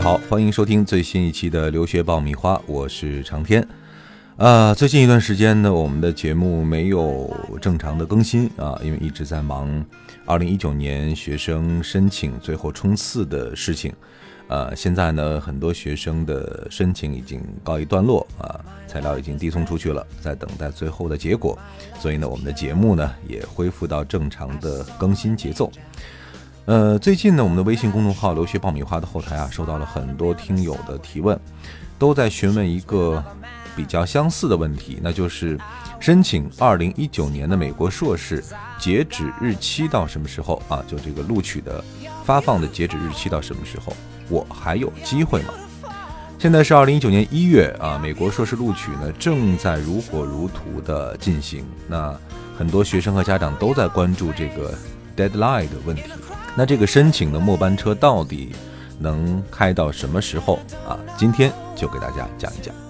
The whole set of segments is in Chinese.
好，欢迎收听最新一期的留学爆米花，我是长天。啊，最近一段时间呢，我们的节目没有正常的更新啊，因为一直在忙二零一九年学生申请最后冲刺的事情。呃，现在呢，很多学生的申请已经告一段落啊，材料已经递送出去了，在等待最后的结果。所以呢，我们的节目呢也恢复到正常的更新节奏。呃，最近呢，我们的微信公众号“留学爆米花”的后台啊，收到了很多听友的提问，都在询问一个比较相似的问题，那就是申请二零一九年的美国硕士截止日期到什么时候啊？就这个录取的发放的截止日期到什么时候？我还有机会吗？现在是二零一九年一月啊，美国硕士录取呢正在如火如荼的进行。那很多学生和家长都在关注这个 deadline 的问题。那这个申请的末班车到底能开到什么时候啊？今天就给大家讲一讲。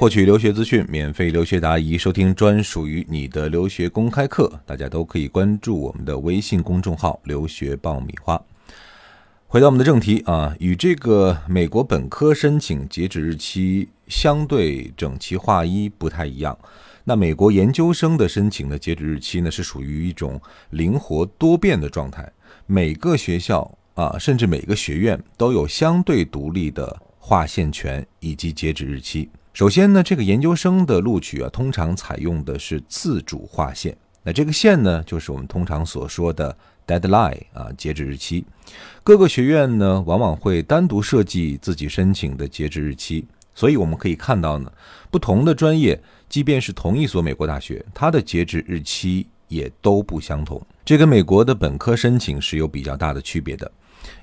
获取留学资讯，免费留学答疑，收听专属于你的留学公开课，大家都可以关注我们的微信公众号“留学爆米花”。回到我们的正题啊，与这个美国本科申请截止日期相对整齐划一不太一样。那美国研究生的申请的截止日期呢，是属于一种灵活多变的状态，每个学校啊，甚至每个学院都有相对独立的划线权以及截止日期。首先呢，这个研究生的录取啊，通常采用的是自主划线。那这个线呢，就是我们通常所说的 deadline 啊，截止日期。各个学院呢，往往会单独设计自己申请的截止日期。所以我们可以看到呢，不同的专业，即便是同一所美国大学，它的截止日期也都不相同。这跟美国的本科申请是有比较大的区别的。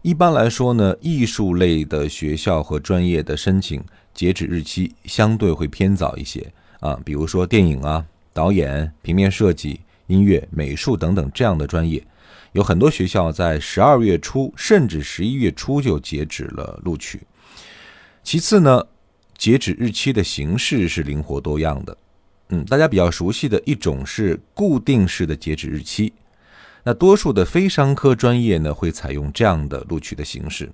一般来说呢，艺术类的学校和专业的申请。截止日期相对会偏早一些啊，比如说电影啊、导演、平面设计、音乐、美术等等这样的专业，有很多学校在十二月初甚至十一月初就截止了录取。其次呢，截止日期的形式是灵活多样的。嗯，大家比较熟悉的一种是固定式的截止日期，那多数的非商科专业呢会采用这样的录取的形式。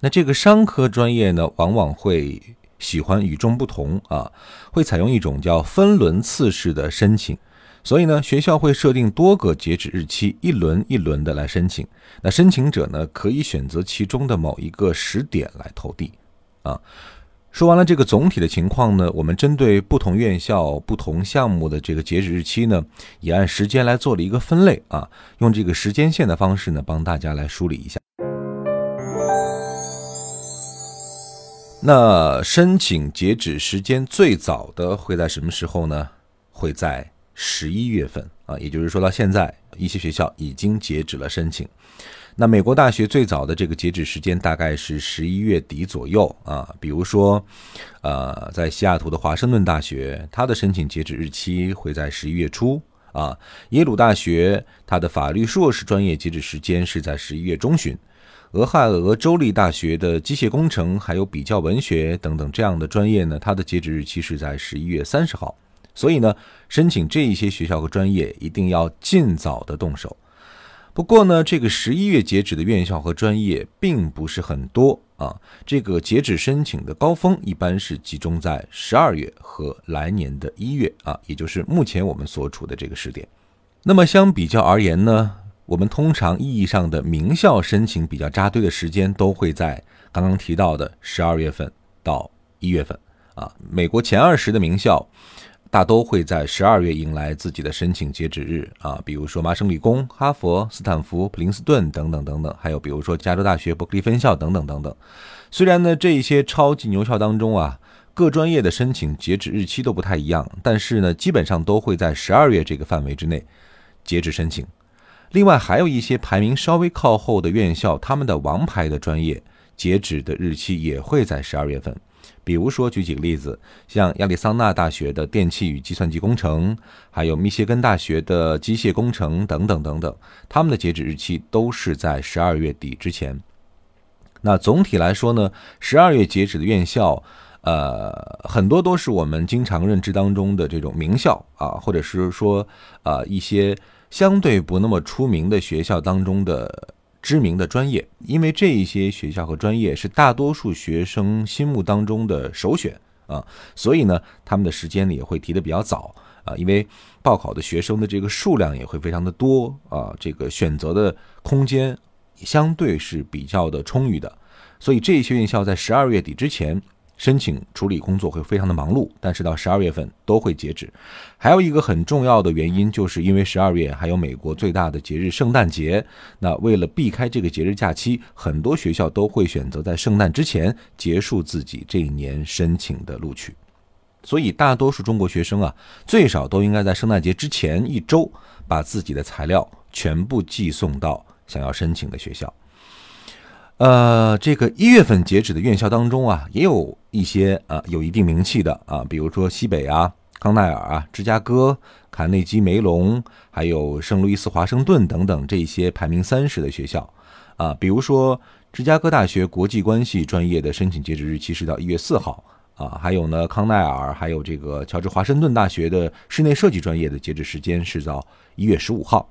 那这个商科专业呢，往往会喜欢与众不同啊，会采用一种叫分轮次式的申请，所以呢，学校会设定多个截止日期，一轮一轮的来申请。那申请者呢，可以选择其中的某一个时点来投递。啊，说完了这个总体的情况呢，我们针对不同院校、不同项目的这个截止日期呢，也按时间来做了一个分类啊，用这个时间线的方式呢，帮大家来梳理一下。那申请截止时间最早的会在什么时候呢？会在十一月份啊，也就是说到现在，一些学校已经截止了申请。那美国大学最早的这个截止时间大概是十一月底左右啊。比如说，呃，在西雅图的华盛顿大学，它的申请截止日期会在十一月初啊。耶鲁大学它的法律硕士专业截止时间是在十一月中旬。俄亥俄州立大学的机械工程，还有比较文学等等这样的专业呢，它的截止日期是在十一月三十号。所以呢，申请这一些学校和专业一定要尽早的动手。不过呢，这个十一月截止的院校和专业并不是很多啊。这个截止申请的高峰一般是集中在十二月和来年的一月啊，也就是目前我们所处的这个时点。那么相比较而言呢？我们通常意义上的名校申请比较扎堆的时间，都会在刚刚提到的十二月份到一月份啊。美国前二十的名校，大都会在十二月迎来自己的申请截止日啊。比如说麻省理工、哈佛、斯坦福、普林斯顿等等等等，还有比如说加州大学伯克利分校等等等等。虽然呢，这一些超级牛校当中啊，各专业的申请截止日期都不太一样，但是呢，基本上都会在十二月这个范围之内截止申请。另外还有一些排名稍微靠后的院校，他们的王牌的专业截止的日期也会在十二月份。比如说，举几个例子，像亚利桑那大学的电气与计算机工程，还有密歇根大学的机械工程等等等等，他们的截止日期都是在十二月底之前。那总体来说呢，十二月截止的院校，呃，很多都是我们经常认知当中的这种名校啊，或者是说啊一些相对不那么出名的学校当中的。知名的专业，因为这一些学校和专业是大多数学生心目当中的首选啊，所以呢，他们的时间呢也会提的比较早啊，因为报考的学生的这个数量也会非常的多啊，这个选择的空间相对是比较的充裕的，所以这些院校在十二月底之前。申请处理工作会非常的忙碌，但是到十二月份都会截止。还有一个很重要的原因，就是因为十二月还有美国最大的节日圣诞节。那为了避开这个节日假期，很多学校都会选择在圣诞之前结束自己这一年申请的录取。所以，大多数中国学生啊，最少都应该在圣诞节之前一周把自己的材料全部寄送到想要申请的学校。呃，这个一月份截止的院校当中啊，也有一些啊有一定名气的啊，比如说西北啊、康奈尔啊、芝加哥、卡内基梅隆，还有圣路易斯华盛顿等等这些排名三十的学校啊。比如说芝加哥大学国际关系专业的申请截止日期是到一月四号啊，还有呢康奈尔，还有这个乔治华盛顿大学的室内设计专业的截止时间是到一月十五号。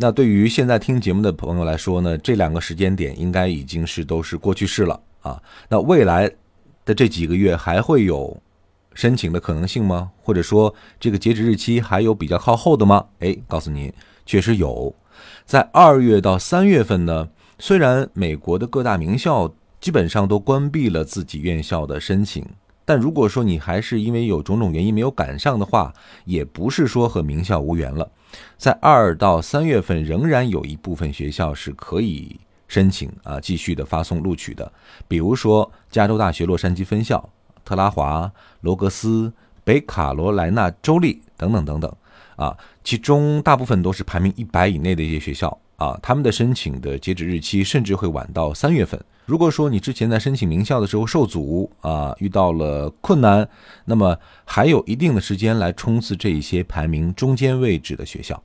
那对于现在听节目的朋友来说呢，这两个时间点应该已经是都是过去式了啊。那未来的这几个月还会有申请的可能性吗？或者说这个截止日期还有比较靠后的吗？哎，告诉您，确实有。在二月到三月份呢，虽然美国的各大名校基本上都关闭了自己院校的申请，但如果说你还是因为有种种原因没有赶上的话，也不是说和名校无缘了。在二到三月份，仍然有一部分学校是可以申请啊，继续的发送录取的。比如说，加州大学洛杉矶分校、特拉华、罗格斯、北卡罗来纳州立等等等等啊，其中大部分都是排名一百以内的一些学校啊，他们的申请的截止日期甚至会晚到三月份。如果说你之前在申请名校的时候受阻啊，遇到了困难，那么还有一定的时间来冲刺这一些排名中间位置的学校。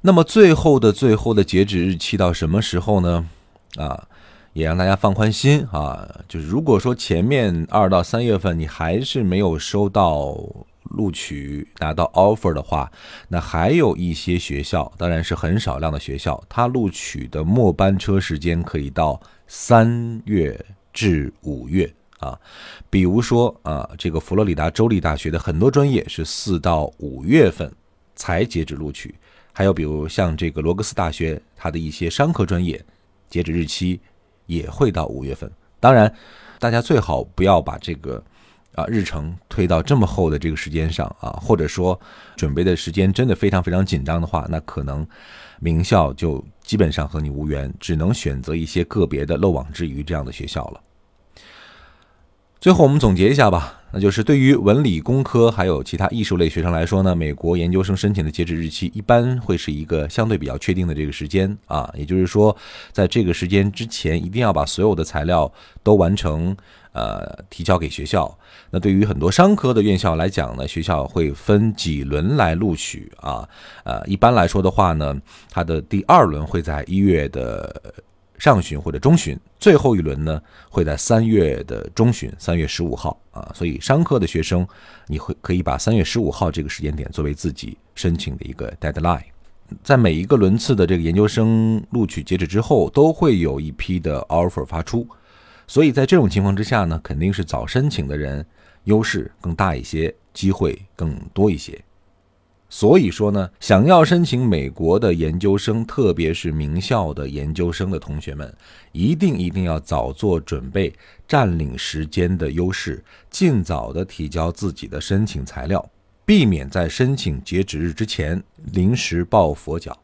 那么最后的最后的截止日期到什么时候呢？啊，也让大家放宽心啊，就是如果说前面二到三月份你还是没有收到录取拿到 offer 的话，那还有一些学校，当然是很少量的学校，它录取的末班车时间可以到。三月至五月啊，比如说啊，这个佛罗里达州立大学的很多专业是四到五月份才截止录取，还有比如像这个罗格斯大学，它的一些商科专业截止日期也会到五月份。当然，大家最好不要把这个啊日程推到这么后的这个时间上啊，或者说准备的时间真的非常非常紧张的话，那可能。名校就基本上和你无缘，只能选择一些个别的漏网之鱼这样的学校了。最后我们总结一下吧，那就是对于文理工科还有其他艺术类学生来说呢，美国研究生申请的截止日期一般会是一个相对比较确定的这个时间啊，也就是说，在这个时间之前一定要把所有的材料都完成。呃，提交给学校。那对于很多商科的院校来讲呢，学校会分几轮来录取啊。呃，一般来说的话呢，它的第二轮会在一月的上旬或者中旬，最后一轮呢会在三月的中旬，三月十五号啊。所以商科的学生，你会可以把三月十五号这个时间点作为自己申请的一个 deadline。在每一个轮次的这个研究生录取截止之后，都会有一批的 offer 发出。所以在这种情况之下呢，肯定是早申请的人优势更大一些，机会更多一些。所以说呢，想要申请美国的研究生，特别是名校的研究生的同学们，一定一定要早做准备，占领时间的优势，尽早的提交自己的申请材料，避免在申请截止日之前临时抱佛脚。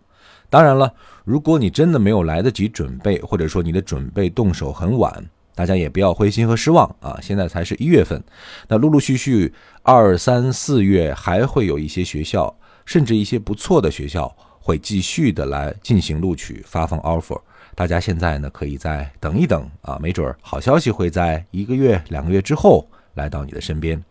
当然了，如果你真的没有来得及准备，或者说你的准备动手很晚，大家也不要灰心和失望啊！现在才是一月份，那陆陆续续二三四月还会有一些学校。甚至一些不错的学校会继续的来进行录取、发放 offer。大家现在呢，可以再等一等啊，没准儿好消息会在一个月、两个月之后来到你的身边。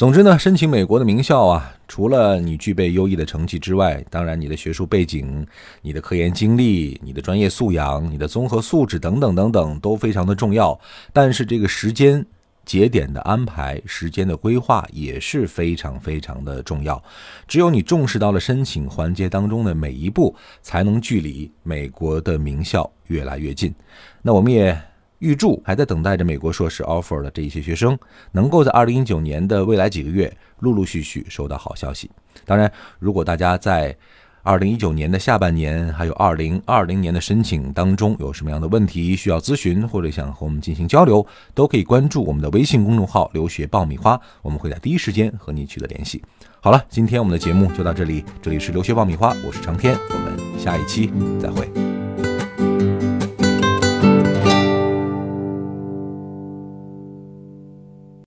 总之呢，申请美国的名校啊，除了你具备优异的成绩之外，当然你的学术背景、你的科研经历、你的专业素养、你的综合素质等等等等都非常的重要。但是这个时间。节点的安排、时间的规划也是非常非常的重要。只有你重视到了申请环节当中的每一步，才能距离美国的名校越来越近。那我们也预祝还在等待着美国硕士 offer 的这一些学生，能够在二零一九年的未来几个月陆陆续续收到好消息。当然，如果大家在二零一九年的下半年，还有二零二零年的申请当中，有什么样的问题需要咨询，或者想和我们进行交流，都可以关注我们的微信公众号“留学爆米花”，我们会在第一时间和你取得联系。好了，今天我们的节目就到这里，这里是留学爆米花，我是长天，我们下一期再会。